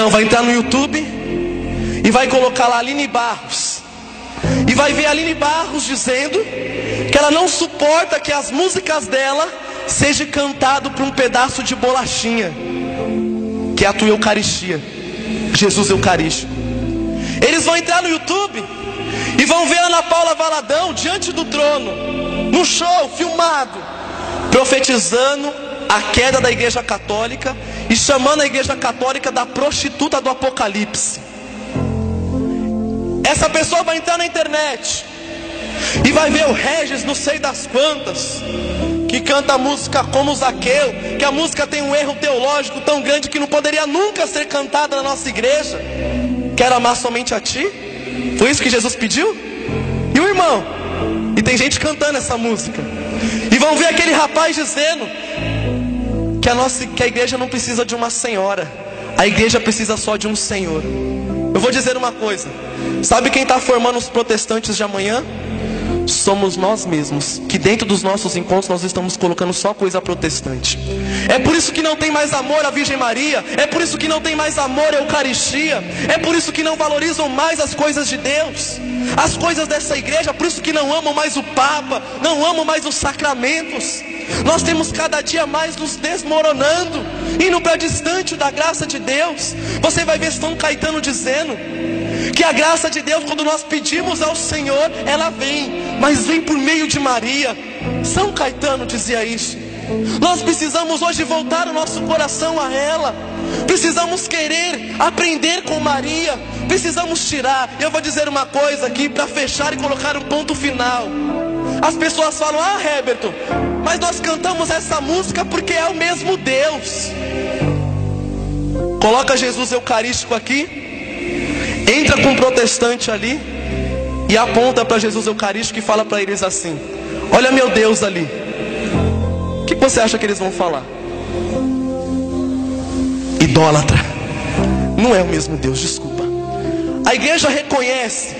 Não, vai entrar no YouTube e vai colocar lá Aline Barros. E vai ver Aline Barros dizendo que ela não suporta que as músicas dela sejam cantado por um pedaço de bolachinha, que é a tua Eucaristia, Jesus Eucarístico. Eles vão entrar no YouTube e vão ver Ana Paula Valadão diante do trono, no show, filmado, profetizando a queda da Igreja Católica e chamando a Igreja Católica da prostituta do Apocalipse. Essa pessoa vai entrar na internet e vai ver o Regis, não sei das quantas, que canta a música como Zaqueu, que a música tem um erro teológico tão grande que não poderia nunca ser cantada na nossa igreja. Quer amar somente a ti? Foi isso que Jesus pediu? E o irmão? E tem gente cantando essa música. E vão ver aquele rapaz dizendo que a nossa que a igreja não precisa de uma senhora. A igreja precisa só de um Senhor. Eu vou dizer uma coisa. Sabe quem está formando os protestantes de amanhã? Somos nós mesmos, que dentro dos nossos encontros nós estamos colocando só coisa protestante. É por isso que não tem mais amor à Virgem Maria, é por isso que não tem mais amor à Eucaristia, é por isso que não valorizam mais as coisas de Deus, as coisas dessa igreja, por isso que não amam mais o Papa, não amam mais os sacramentos. Nós temos cada dia mais nos desmoronando, indo para distante da graça de Deus. Você vai ver São Caetano dizendo que a graça de Deus, quando nós pedimos ao Senhor, ela vem, mas vem por meio de Maria. São Caetano dizia isso. Nós precisamos hoje voltar o nosso coração a ela. Precisamos querer aprender com Maria. Precisamos tirar. Eu vou dizer uma coisa aqui para fechar e colocar um ponto final. As pessoas falam: "Ah, Heberto, mas nós cantamos essa música porque é o mesmo Deus". Coloca Jesus Eucarístico aqui. Entra com um protestante ali e aponta para Jesus Eucarístico e fala para eles assim: Olha meu Deus ali. O que você acha que eles vão falar? Idólatra. Não é o mesmo Deus, desculpa. A igreja reconhece.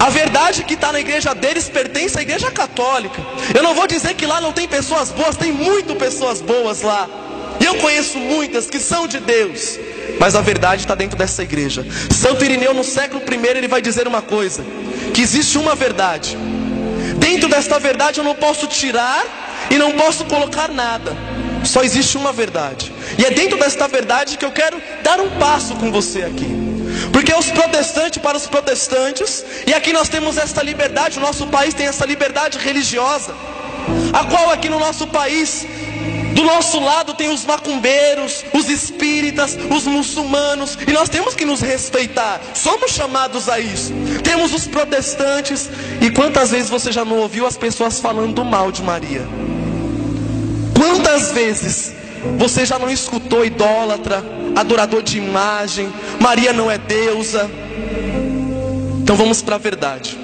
A verdade que está na igreja deles pertence à igreja católica. Eu não vou dizer que lá não tem pessoas boas, tem muito pessoas boas lá. Eu conheço muitas que são de Deus. Mas a verdade está dentro dessa igreja. Santo Irineu, no século I, ele vai dizer uma coisa: que existe uma verdade. Dentro desta verdade eu não posso tirar e não posso colocar nada. Só existe uma verdade. E é dentro desta verdade que eu quero dar um passo com você aqui. Porque os protestantes para os protestantes, e aqui nós temos esta liberdade, o nosso país tem essa liberdade religiosa, a qual aqui no nosso país do nosso lado tem os macumbeiros, os espíritas, os muçulmanos, e nós temos que nos respeitar. Somos chamados a isso. Temos os protestantes, e quantas vezes você já não ouviu as pessoas falando mal de Maria? Quantas vezes você já não escutou idólatra, adorador de imagem, Maria não é deusa? Então vamos para a verdade.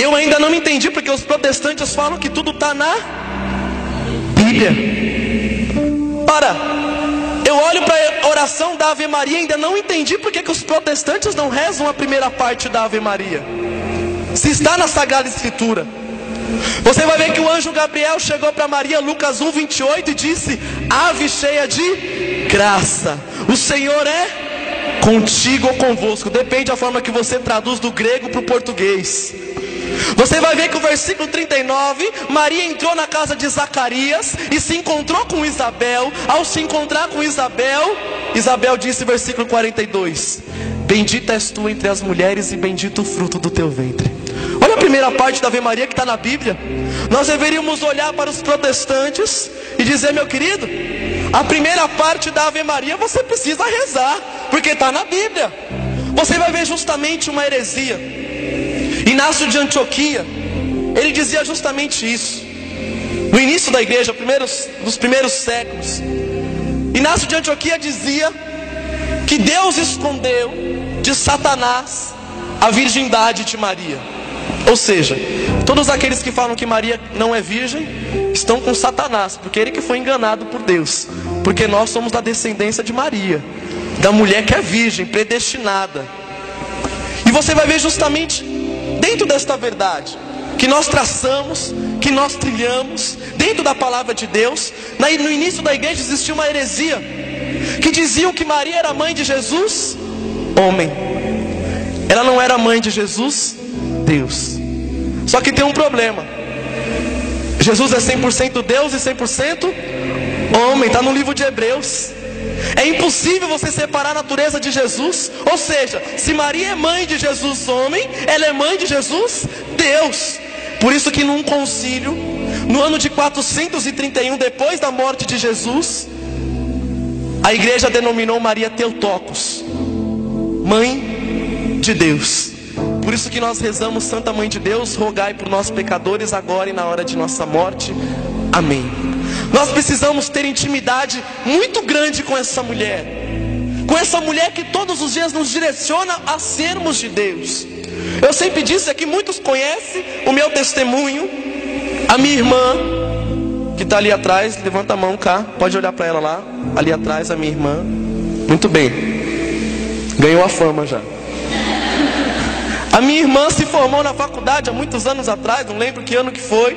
Eu ainda não entendi porque os protestantes falam que tudo está na Bíblia. Ora, eu olho para a oração da Ave Maria e ainda não entendi porque que os protestantes não rezam a primeira parte da Ave Maria. Se está na Sagrada Escritura. Você vai ver que o anjo Gabriel chegou para Maria, Lucas 1, 28, e disse: Ave cheia de graça, o Senhor é contigo ou convosco, depende da forma que você traduz do grego para o português. Você vai ver que o versículo 39, Maria entrou na casa de Zacarias e se encontrou com Isabel. Ao se encontrar com Isabel, Isabel disse, versículo 42: Bendita és tu entre as mulheres e bendito o fruto do teu ventre. Olha a primeira parte da Ave Maria que está na Bíblia. Nós deveríamos olhar para os protestantes e dizer, meu querido, a primeira parte da Ave Maria você precisa rezar, porque está na Bíblia. Você vai ver justamente uma heresia. Inácio de Antioquia, ele dizia justamente isso. No início da igreja, primeiros, nos primeiros séculos, Inácio de Antioquia dizia que Deus escondeu de Satanás a virgindade de Maria. Ou seja, todos aqueles que falam que Maria não é virgem estão com Satanás, porque ele que foi enganado por Deus. Porque nós somos da descendência de Maria, da mulher que é virgem, predestinada. E você vai ver justamente dentro desta verdade que nós traçamos, que nós trilhamos, dentro da palavra de Deus, no início da igreja existia uma heresia, que diziam que Maria era mãe de Jesus? Homem. Ela não era mãe de Jesus? Deus. Só que tem um problema. Jesus é 100% Deus e 100% homem, está no livro de Hebreus. É impossível você separar a natureza de Jesus. Ou seja, se Maria é mãe de Jesus homem, ela é mãe de Jesus Deus. Por isso que num concílio, no ano de 431 depois da morte de Jesus, a igreja denominou Maria Teotocos, mãe de Deus. Por isso que nós rezamos Santa Mãe de Deus, rogai por nós pecadores agora e na hora de nossa morte. Amém. Nós precisamos ter intimidade muito grande com essa mulher. Com essa mulher que todos os dias nos direciona a sermos de Deus. Eu sempre disse aqui, muitos conhecem o meu testemunho. A minha irmã, que está ali atrás, levanta a mão cá, pode olhar para ela lá. Ali atrás, a minha irmã. Muito bem, ganhou a fama já. A minha irmã se formou na faculdade há muitos anos atrás, não lembro que ano que foi,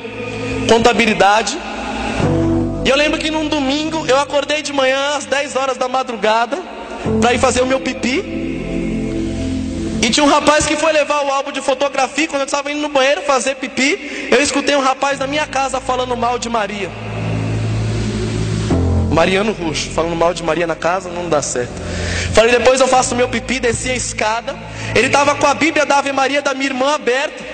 contabilidade. E eu lembro que num domingo eu acordei de manhã às 10 horas da madrugada para ir fazer o meu pipi. E tinha um rapaz que foi levar o álbum de fotografia. Quando eu estava indo no banheiro fazer pipi, eu escutei um rapaz da minha casa falando mal de Maria. Mariano Ruxo, falando mal de Maria na casa, não dá certo. Falei, depois eu faço meu pipi, desci a escada. Ele estava com a Bíblia da Ave Maria da minha irmã aberta.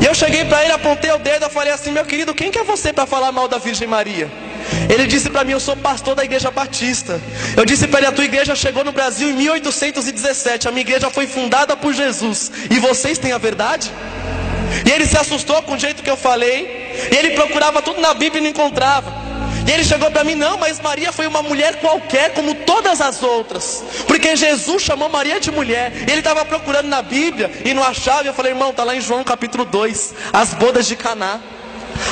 E eu cheguei para ele, apontei o dedo, eu falei assim: Meu querido, quem que é você para falar mal da Virgem Maria? Ele disse para mim: Eu sou pastor da igreja batista. Eu disse para ele: A tua igreja chegou no Brasil em 1817. A minha igreja foi fundada por Jesus. E vocês têm a verdade? E ele se assustou com o jeito que eu falei. E ele procurava tudo na Bíblia e não encontrava. E ele chegou para mim: Não, mas Maria foi uma mulher qualquer, como todas as outras. Porque Jesus chamou Maria de mulher. E ele estava procurando na Bíblia e não achava. E eu falei: Irmão, está lá em João capítulo 2, as bodas de Caná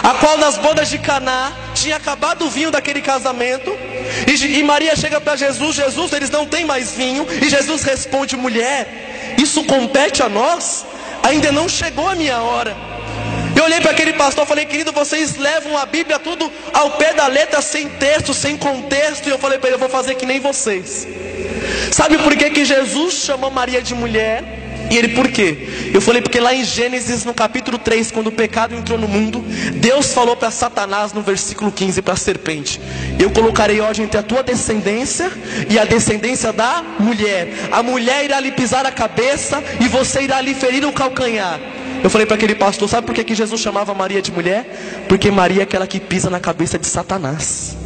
a qual nas bodas de Caná tinha acabado o vinho daquele casamento. E, e Maria chega para Jesus, Jesus, eles não têm mais vinho. E Jesus responde: mulher, isso compete a nós? Ainda não chegou a minha hora. Eu olhei para aquele pastor e falei, querido, vocês levam a Bíblia tudo ao pé da letra, sem texto, sem contexto. E eu falei para ele, eu vou fazer que nem vocês. Sabe por que, que Jesus chamou Maria de mulher? E ele, por quê? Eu falei, porque lá em Gênesis, no capítulo 3, quando o pecado entrou no mundo, Deus falou para Satanás no versículo 15, para a serpente: Eu colocarei ódio entre a tua descendência e a descendência da mulher. A mulher irá lhe pisar a cabeça e você irá lhe ferir o calcanhar. Eu falei para aquele pastor: Sabe por que, Jesus chamava Maria de mulher? Porque Maria é aquela que pisa na cabeça de Satanás.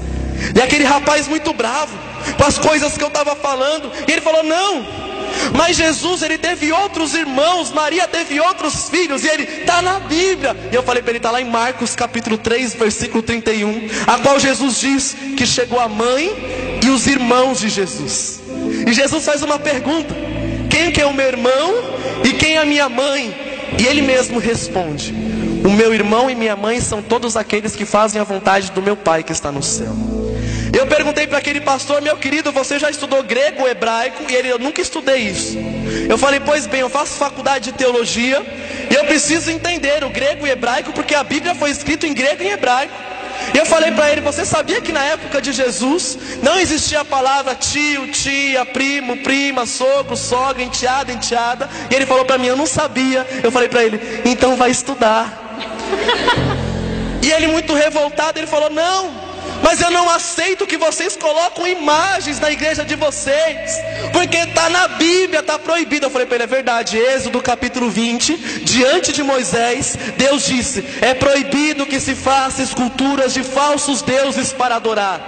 E aquele rapaz muito bravo com as coisas que eu estava falando, e ele falou: Não. Mas Jesus, ele teve outros irmãos, Maria teve outros filhos, e ele está na Bíblia. E eu falei para ele, está lá em Marcos capítulo 3, versículo 31, a qual Jesus diz que chegou a mãe e os irmãos de Jesus. E Jesus faz uma pergunta: quem que é o meu irmão e quem é a minha mãe? E ele mesmo responde: O meu irmão e minha mãe são todos aqueles que fazem a vontade do meu Pai que está no céu. Eu perguntei para aquele pastor, meu querido, você já estudou grego, hebraico? E ele, eu nunca estudei isso. Eu falei, pois bem, eu faço faculdade de teologia e eu preciso entender o grego e hebraico porque a Bíblia foi escrita em grego e hebraico. E eu falei para ele, você sabia que na época de Jesus não existia a palavra tio, tia, primo, prima, sogro, sogra, enteada, enteada? E ele falou para mim, eu não sabia. Eu falei para ele, então vai estudar. e ele muito revoltado, ele falou, não, mas eu não aceito que vocês colocam imagens na igreja de vocês, porque está na Bíblia, está proibido. Eu falei para ele: é verdade, Êxodo capítulo 20, diante de Moisés, Deus disse: é proibido que se faça esculturas de falsos deuses para adorar.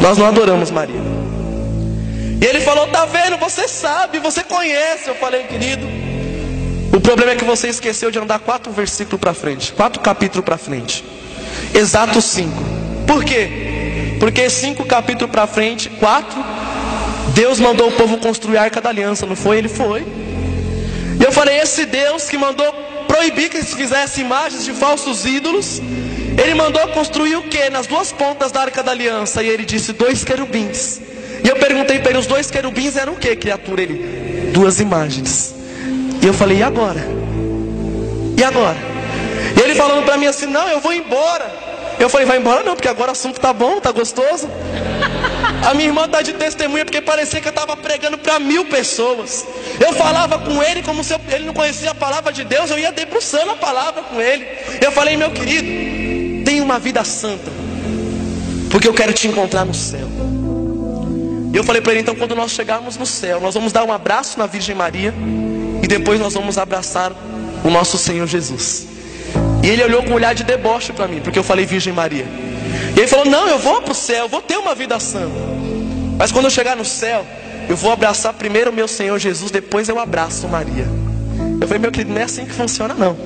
Nós não adoramos Maria. E ele falou: tá vendo, você sabe, você conhece. Eu falei, querido, o problema é que você esqueceu de andar quatro versículos para frente, quatro capítulos para frente, exato cinco. Por quê? Porque cinco capítulos para frente, quatro, Deus mandou o povo construir a arca da aliança, não foi? Ele foi. E eu falei: esse Deus que mandou proibir que se fizesse imagens de falsos ídolos, ele mandou construir o que? Nas duas pontas da arca da aliança. E ele disse: dois querubins. E eu perguntei para ele: os dois querubins eram o que, criatura? Ele: duas imagens. E eu falei: e agora? E agora? E ele falando para mim assim: não, eu vou embora. Eu falei, vai embora não, porque agora o assunto tá bom, tá gostoso. A minha irmã está de testemunha porque parecia que eu estava pregando para mil pessoas. Eu falava com ele como se eu, ele não conhecia a palavra de Deus, eu ia debruçando a palavra com ele. Eu falei, meu querido, tenha uma vida santa, porque eu quero te encontrar no céu. E eu falei para ele, então, quando nós chegarmos no céu, nós vamos dar um abraço na Virgem Maria e depois nós vamos abraçar o nosso Senhor Jesus. E ele olhou com um olhar de deboche para mim, porque eu falei Virgem Maria. E ele falou: Não, eu vou para o céu, eu vou ter uma vida santa. Mas quando eu chegar no céu, eu vou abraçar primeiro o meu Senhor Jesus, depois eu abraço Maria. Eu falei, meu querido, não é assim que funciona, não.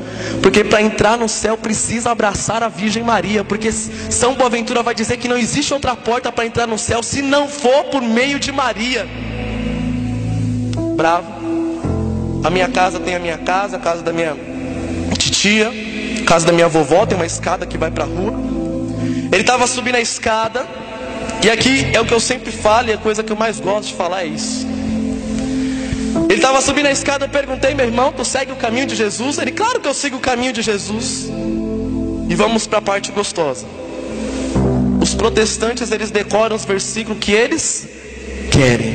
Porque para entrar no céu precisa abraçar a Virgem Maria. Porque São Boaventura vai dizer que não existe outra porta para entrar no céu se não for por meio de Maria. Bravo. A minha casa tem a minha casa, a casa da minha titia, casa da minha vovó tem uma escada que vai para a rua. Ele estava subindo a escada. E aqui é o que eu sempre falo e a coisa que eu mais gosto de falar é isso. Ele estava subindo a escada, eu perguntei, meu irmão, tu segue o caminho de Jesus? Ele, claro que eu sigo o caminho de Jesus. E vamos para a parte gostosa. Os protestantes, eles decoram os versículos que eles querem,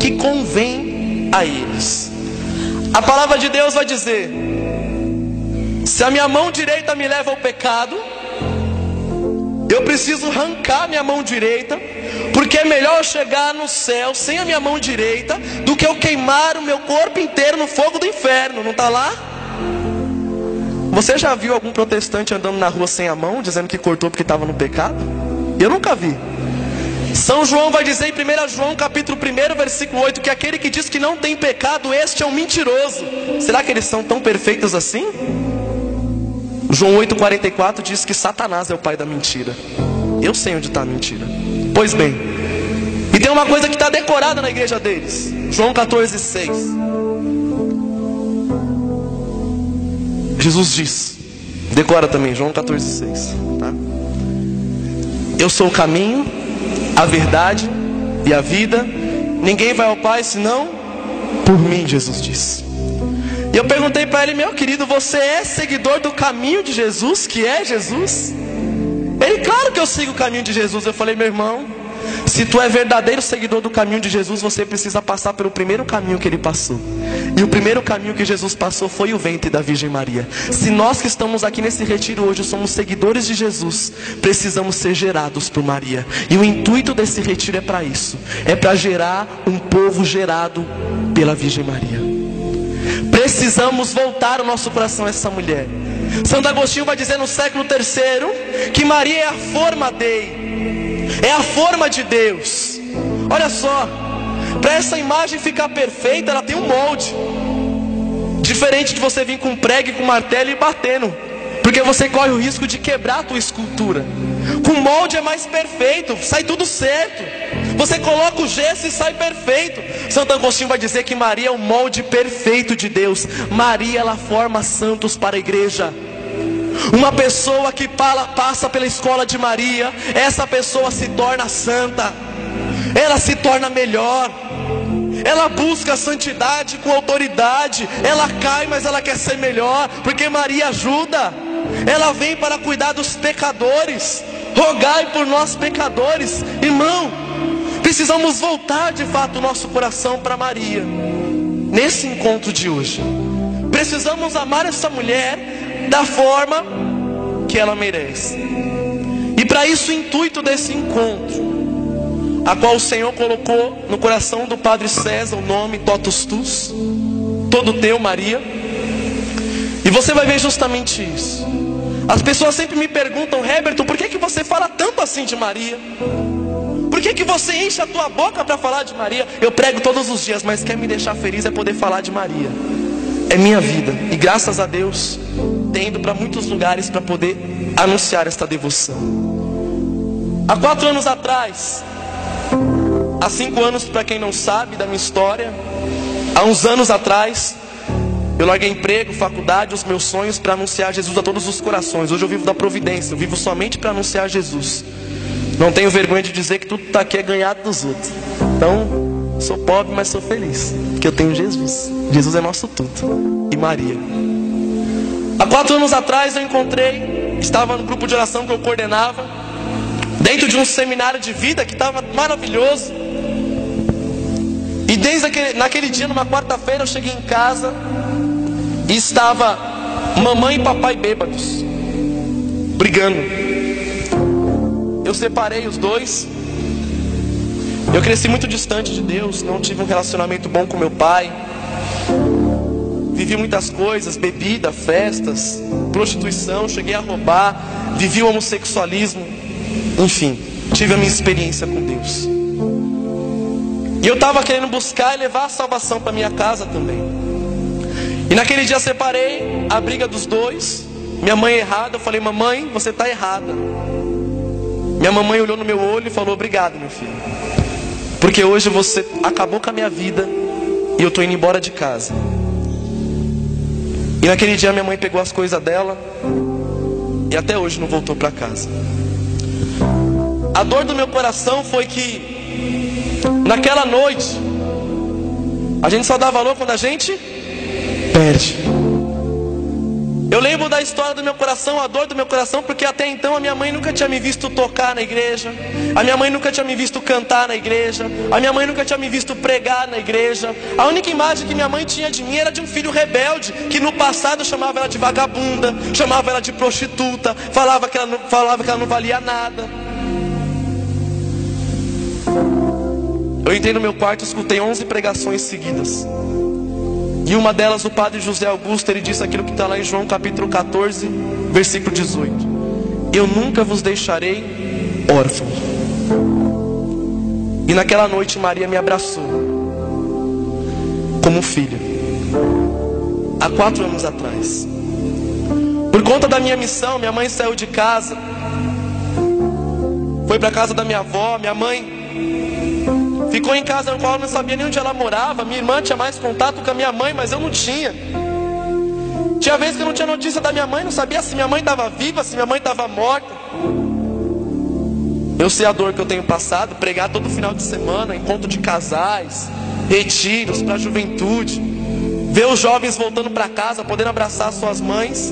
que convém a eles. A palavra de Deus vai dizer: se a minha mão direita me leva ao pecado, eu preciso arrancar minha mão direita, porque é melhor chegar no céu sem a minha mão direita do que eu queimar o meu corpo inteiro no fogo do inferno. Não está lá? Você já viu algum protestante andando na rua sem a mão, dizendo que cortou porque estava no pecado? Eu nunca vi. São João vai dizer em 1 João capítulo 1, versículo 8, que aquele que diz que não tem pecado, este é um mentiroso. Será que eles são tão perfeitos assim? João 8,44 diz que Satanás é o pai da mentira. Eu sei onde está a mentira. Pois bem, e tem uma coisa que está decorada na igreja deles. João 14,6. Jesus diz, decora também, João 14,6. Tá? Eu sou o caminho, a verdade e a vida. Ninguém vai ao Pai senão por mim, Jesus disse. E eu perguntei para ele, meu querido, você é seguidor do caminho de Jesus, que é Jesus? Ele, claro que eu sigo o caminho de Jesus. Eu falei, meu irmão, se tu é verdadeiro seguidor do caminho de Jesus, você precisa passar pelo primeiro caminho que ele passou. E o primeiro caminho que Jesus passou foi o ventre da Virgem Maria. Se nós que estamos aqui nesse retiro hoje somos seguidores de Jesus, precisamos ser gerados por Maria. E o intuito desse retiro é para isso: é para gerar um povo gerado pela Virgem Maria. Precisamos voltar o nosso coração a essa mulher. Santo Agostinho vai dizer no século terceiro que Maria é a forma dele, é a forma de Deus. Olha só, para essa imagem ficar perfeita, ela tem um molde. Diferente de você vir com prego, com martelo e batendo, porque você corre o risco de quebrar a tua escultura. Com molde é mais perfeito, sai tudo certo. Você coloca o gesso e sai perfeito. Santo Agostinho vai dizer que Maria é o molde perfeito de Deus. Maria ela forma santos para a igreja. Uma pessoa que passa pela escola de Maria, essa pessoa se torna santa. Ela se torna melhor. Ela busca a santidade com autoridade. Ela cai, mas ela quer ser melhor, porque Maria ajuda. Ela vem para cuidar dos pecadores. Rogai por nós pecadores, irmão. Precisamos voltar de fato o nosso coração para Maria, nesse encontro de hoje. Precisamos amar essa mulher da forma que ela merece. E para isso, o intuito desse encontro, a qual o Senhor colocou no coração do Padre César o nome Totus Tus, todo teu, Maria. E você vai ver justamente isso. As pessoas sempre me perguntam, Heberto, por que, que você fala tanto assim de Maria? Que, que você enche a tua boca para falar de Maria? Eu prego todos os dias, mas quer me deixar feliz é poder falar de Maria. É minha vida. E graças a Deus, tendo para muitos lugares para poder anunciar esta devoção. Há quatro anos atrás, há cinco anos, para quem não sabe da minha história, há uns anos atrás, eu larguei emprego, faculdade, os meus sonhos para anunciar Jesus a todos os corações. Hoje eu vivo da providência, eu vivo somente para anunciar Jesus. Não tenho vergonha de dizer que tudo está aqui é ganhado dos outros. Então, sou pobre, mas sou feliz. Porque eu tenho Jesus. Jesus é nosso tudo. E Maria. Há quatro anos atrás eu encontrei estava no grupo de oração que eu coordenava, dentro de um seminário de vida que estava maravilhoso. E desde aquele, naquele dia, numa quarta-feira, eu cheguei em casa e estava mamãe e papai bêbados, brigando. Eu separei os dois. Eu cresci muito distante de Deus, não tive um relacionamento bom com meu pai. Vivi muitas coisas, bebida, festas, prostituição, cheguei a roubar, vivi o homossexualismo, enfim, tive a minha experiência com Deus. E eu estava querendo buscar e levar a salvação para minha casa também. E naquele dia separei a briga dos dois. Minha mãe errada, eu falei: "Mamãe, você está errada". Minha mamãe olhou no meu olho e falou: "Obrigado, meu filho". Porque hoje você acabou com a minha vida e eu estou indo embora de casa. E naquele dia minha mãe pegou as coisas dela e até hoje não voltou para casa. A dor do meu coração foi que naquela noite a gente só dá valor quando a gente perde. Eu lembro da história do meu coração, a dor do meu coração, porque até então a minha mãe nunca tinha me visto tocar na igreja, a minha mãe nunca tinha me visto cantar na igreja, a minha mãe nunca tinha me visto pregar na igreja. A única imagem que minha mãe tinha de mim era de um filho rebelde, que no passado chamava ela de vagabunda, chamava ela de prostituta, falava que ela não, falava que ela não valia nada. Eu entrei no meu quarto e escutei 11 pregações seguidas. E uma delas, o padre José Augusto, ele disse aquilo que está lá em João capítulo 14, versículo 18: Eu nunca vos deixarei órfão. E naquela noite Maria me abraçou, como filha, há quatro anos atrás. Por conta da minha missão, minha mãe saiu de casa, foi para casa da minha avó, minha mãe Ficou em casa no qual eu não sabia nem onde ela morava. Minha irmã tinha mais contato com a minha mãe, mas eu não tinha. Tinha vezes que eu não tinha notícia da minha mãe, não sabia se minha mãe estava viva, se minha mãe estava morta. Eu sei a dor que eu tenho passado, pregar todo final de semana, encontro de casais, retiros para a juventude, ver os jovens voltando para casa, podendo abraçar suas mães,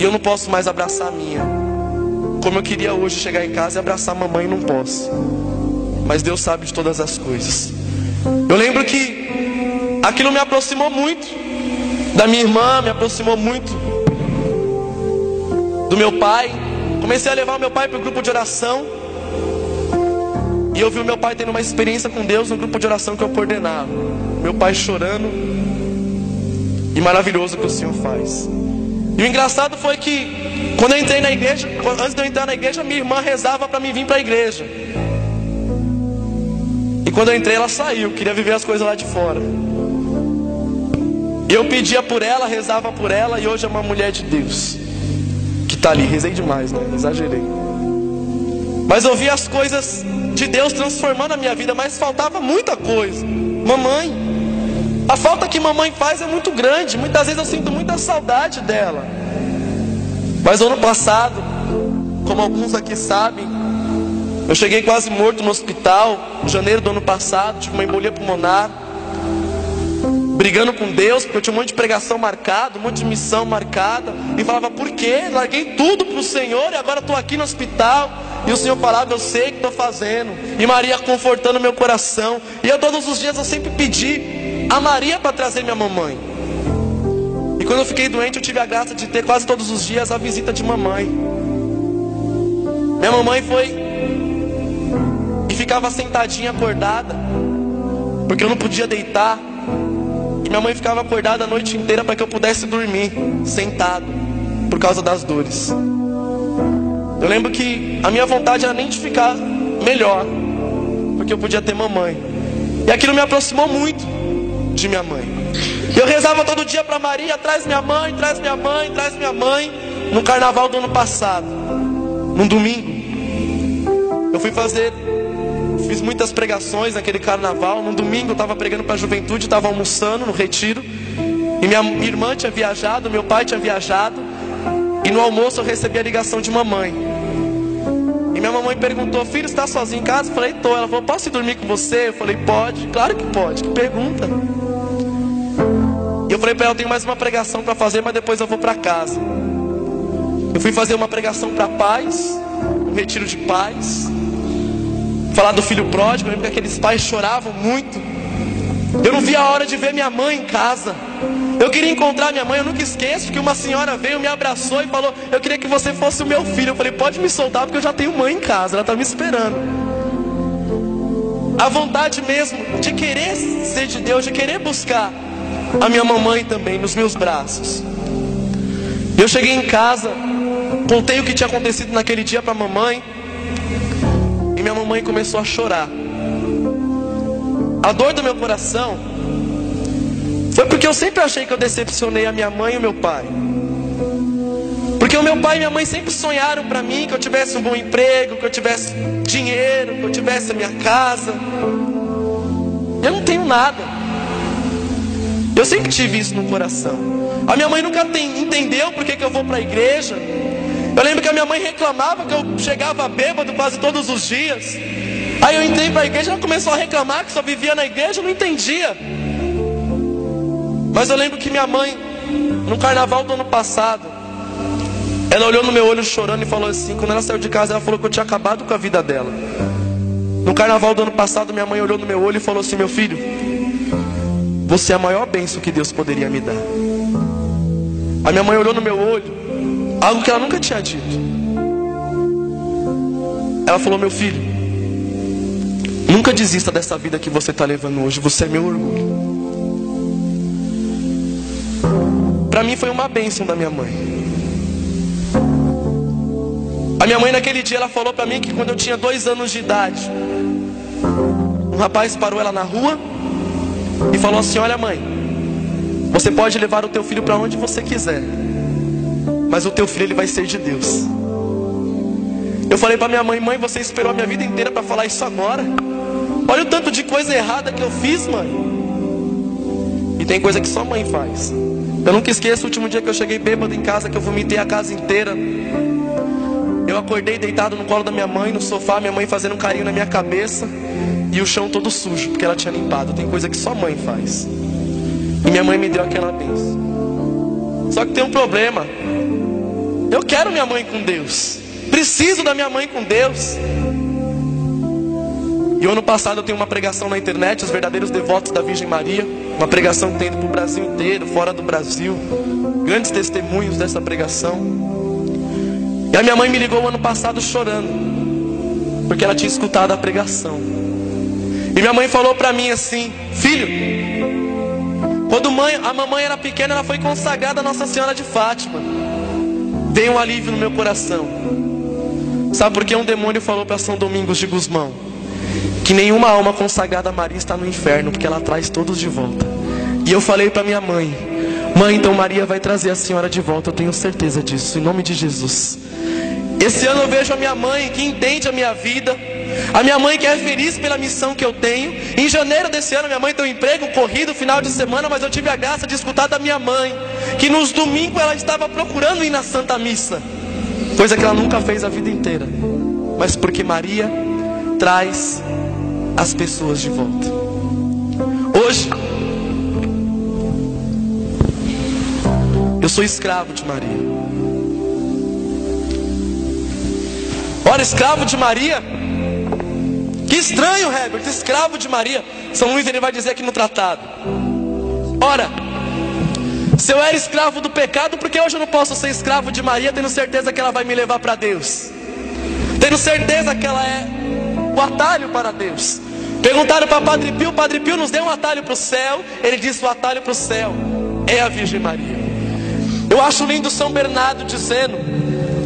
e eu não posso mais abraçar a minha. Como eu queria hoje chegar em casa e abraçar a mamãe, não posso mas Deus sabe de todas as coisas. Eu lembro que aquilo me aproximou muito da minha irmã, me aproximou muito do meu pai. Comecei a levar meu pai para o grupo de oração. E eu vi o meu pai tendo uma experiência com Deus no grupo de oração que eu coordenava. Meu pai chorando. E maravilhoso que o Senhor faz. E o engraçado foi que quando eu entrei na igreja, antes de eu entrar na igreja, minha irmã rezava para mim vir para a igreja. E quando eu entrei, ela saiu, queria viver as coisas lá de fora. Eu pedia por ela, rezava por ela, e hoje é uma mulher de Deus. Que está ali, rezei demais, né? Exagerei. Mas eu vi as coisas de Deus transformando a minha vida, mas faltava muita coisa. Mamãe, a falta que mamãe faz é muito grande. Muitas vezes eu sinto muita saudade dela. Mas ano passado, como alguns aqui sabem, eu cheguei quase morto no hospital, em janeiro do ano passado, tive uma embolia pulmonar, brigando com Deus, porque eu tinha um monte de pregação marcada, um monte de missão marcada, e falava, por quê? Larguei tudo para o Senhor e agora estou aqui no hospital. E o Senhor falava, eu sei o que estou fazendo. E Maria confortando meu coração. E eu todos os dias eu sempre pedi a Maria para trazer minha mamãe. E quando eu fiquei doente, eu tive a graça de ter quase todos os dias a visita de mamãe. Minha mamãe foi ficava sentadinha acordada, porque eu não podia deitar. E minha mãe ficava acordada a noite inteira para que eu pudesse dormir, sentado, por causa das dores. Eu lembro que a minha vontade era nem de ficar melhor, porque eu podia ter mamãe. E aquilo me aproximou muito de minha mãe. Eu rezava todo dia para Maria, traz minha mãe, traz minha mãe, traz minha mãe, no carnaval do ano passado, num domingo. Eu fui fazer Fiz muitas pregações naquele carnaval. No domingo eu estava pregando para a juventude, estava almoçando no retiro. E minha irmã tinha viajado, meu pai tinha viajado. E no almoço eu recebi a ligação de mamãe. E minha mamãe perguntou: Filho, está sozinho em casa? Eu falei: Tô. Ela falou: Posso ir dormir com você? Eu falei: Pode. Claro que pode. Que pergunta. E eu falei para ela: Eu tenho mais uma pregação para fazer, mas depois eu vou para casa. Eu fui fazer uma pregação para pais, um retiro de pais, falar do filho pródigo. Eu lembro que aqueles pais choravam muito. Eu não via a hora de ver minha mãe em casa. Eu queria encontrar minha mãe. Eu nunca esqueço que uma senhora veio, me abraçou e falou: Eu queria que você fosse o meu filho. Eu falei: Pode me soltar, porque eu já tenho mãe em casa. Ela está me esperando. A vontade mesmo de querer ser de Deus, de querer buscar a minha mamãe também nos meus braços. Eu cheguei em casa, contei o que tinha acontecido naquele dia para a mamãe, minha mamãe começou a chorar. A dor do meu coração foi porque eu sempre achei que eu decepcionei a minha mãe e o meu pai. Porque o meu pai e minha mãe sempre sonharam para mim que eu tivesse um bom emprego, que eu tivesse dinheiro, que eu tivesse a minha casa. Eu não tenho nada. Eu sempre tive isso no coração. A minha mãe nunca tem, entendeu por que, que eu vou para a igreja. Eu lembro que a minha mãe reclamava que eu chegava bêbado quase todos os dias. Aí eu entrei para a igreja, ela começou a reclamar que só vivia na igreja, eu não entendia. Mas eu lembro que minha mãe, no carnaval do ano passado, ela olhou no meu olho chorando e falou assim: quando ela saiu de casa, ela falou que eu tinha acabado com a vida dela. No carnaval do ano passado, minha mãe olhou no meu olho e falou assim: meu filho, você é a maior bênção que Deus poderia me dar. A minha mãe olhou no meu olho, algo que ela nunca tinha dito. Ela falou: Meu filho, nunca desista dessa vida que você está levando hoje, você é meu orgulho. Para mim foi uma bênção da minha mãe. A minha mãe naquele dia ela falou para mim que quando eu tinha dois anos de idade, um rapaz parou ela na rua e falou assim: Olha, mãe, você pode levar o teu filho para onde você quiser, mas o teu filho ele vai ser de Deus. Eu falei para minha mãe: Mãe, você esperou a minha vida inteira para falar isso agora? Olha o tanto de coisa errada que eu fiz, mãe. E tem coisa que só mãe faz. Eu nunca esqueço o último dia que eu cheguei bêbado em casa, que eu vomitei a casa inteira. Eu acordei deitado no colo da minha mãe, no sofá, minha mãe fazendo um carinho na minha cabeça e o chão todo sujo, porque ela tinha limpado. Tem coisa que só mãe faz. E minha mãe me deu aquela bênção. Só que tem um problema. Eu quero minha mãe com Deus. Preciso da minha mãe com Deus. E ano passado eu tenho uma pregação na internet, os verdadeiros devotos da Virgem Maria. Uma pregação que tem para o Brasil inteiro, fora do Brasil. Grandes testemunhos dessa pregação. E a minha mãe me ligou o ano passado chorando, porque ela tinha escutado a pregação. E minha mãe falou para mim assim: Filho, quando mãe, a mamãe era pequena, ela foi consagrada a Nossa Senhora de Fátima. Veio um alívio no meu coração. Sabe por que um demônio falou para São Domingos de Gusmão? Que nenhuma alma consagrada a Maria está no inferno, porque ela traz todos de volta. E eu falei para minha mãe: Mãe, então Maria vai trazer a senhora de volta, eu tenho certeza disso, em nome de Jesus. Esse ano eu vejo a minha mãe que entende a minha vida, a minha mãe que é feliz pela missão que eu tenho. Em janeiro desse ano, minha mãe tem um emprego corrido, final de semana, mas eu tive a graça de escutar da minha mãe que nos domingos ela estava procurando ir na Santa Missa, coisa que ela nunca fez a vida inteira, mas porque Maria traz as pessoas de volta. Hoje, eu sou escravo de Maria. Ora, escravo de Maria. Que estranho, Herbert, escravo de Maria. São Luís ele vai dizer aqui no tratado. Ora, se eu era escravo do pecado, porque hoje eu não posso ser escravo de Maria, tendo certeza que ela vai me levar para Deus? Tendo certeza que ela é o atalho para Deus. Perguntaram para Padre Pio, Padre Pio nos deu um atalho para o céu. Ele disse: o atalho para o céu é a Virgem Maria. Eu acho lindo São Bernardo dizendo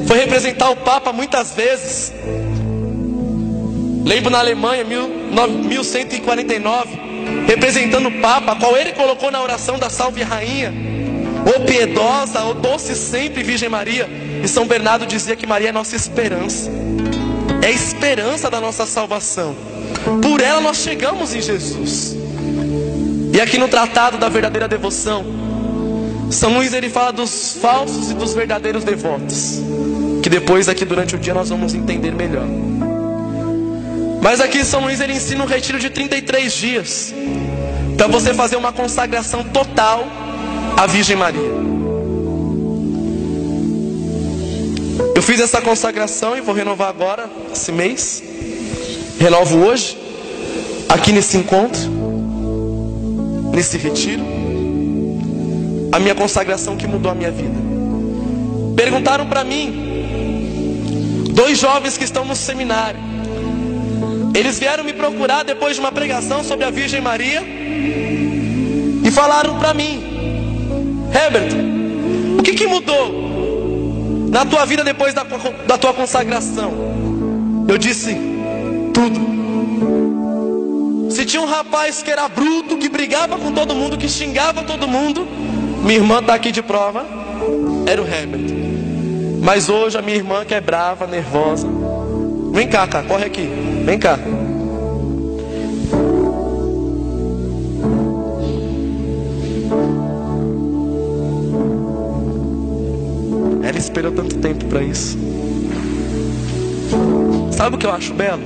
foi representar o Papa muitas vezes. Lembro na Alemanha, 1149, representando o Papa, qual ele colocou na oração da Salve Rainha, ou piedosa, ou doce sempre Virgem Maria. E São Bernardo dizia que Maria é nossa esperança, é a esperança da nossa salvação. Por ela nós chegamos em Jesus. E aqui no Tratado da Verdadeira Devoção, São Luís ele fala dos falsos e dos verdadeiros devotos que depois aqui durante o dia nós vamos entender melhor. Mas aqui São Luís ele ensina um retiro de 33 dias para você fazer uma consagração total à Virgem Maria. Eu fiz essa consagração e vou renovar agora, esse mês. Renovo hoje, aqui nesse encontro, nesse retiro. A minha consagração que mudou a minha vida. Perguntaram para mim, dois jovens que estão no seminário. Eles vieram me procurar depois de uma pregação sobre a Virgem Maria e falaram para mim, Herbert, o que, que mudou? na tua vida depois da, da tua consagração? Eu disse: tudo. Se tinha um rapaz que era bruto, que brigava com todo mundo, que xingava todo mundo, minha irmã está aqui de prova, era o Herbert. Mas hoje a minha irmã que é brava, nervosa. Vem cá, cá, corre aqui. Vem cá. Esperou tanto tempo para isso. Sabe o que eu acho belo?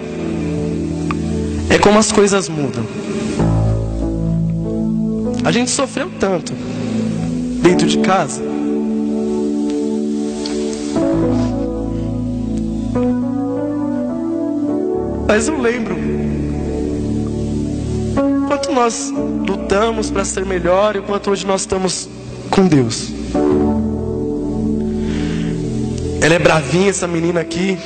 É como as coisas mudam. A gente sofreu tanto dentro de casa. Mas eu lembro quanto nós lutamos para ser melhor e quanto hoje nós estamos com Deus. Ela é bravinha, essa menina aqui.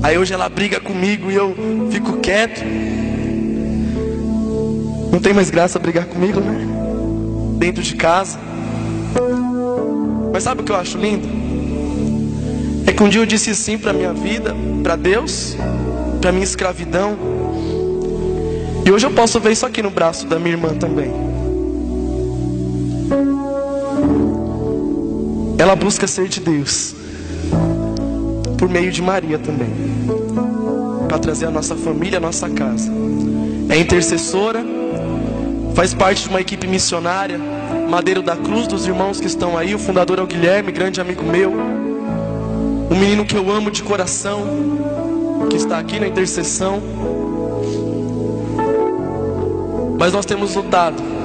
Aí hoje ela briga comigo e eu fico quieto. Não tem mais graça brigar comigo, né? Dentro de casa. Mas sabe o que eu acho lindo? É que um dia eu disse sim para minha vida, para Deus, para minha escravidão. E hoje eu posso ver isso aqui no braço da minha irmã também. Ela busca ser de Deus. Por meio de Maria também, para trazer a nossa família, a nossa casa. É intercessora, faz parte de uma equipe missionária, Madeiro da Cruz, dos irmãos que estão aí. O fundador é o Guilherme, grande amigo meu, um menino que eu amo de coração, que está aqui na intercessão. Mas nós temos lutado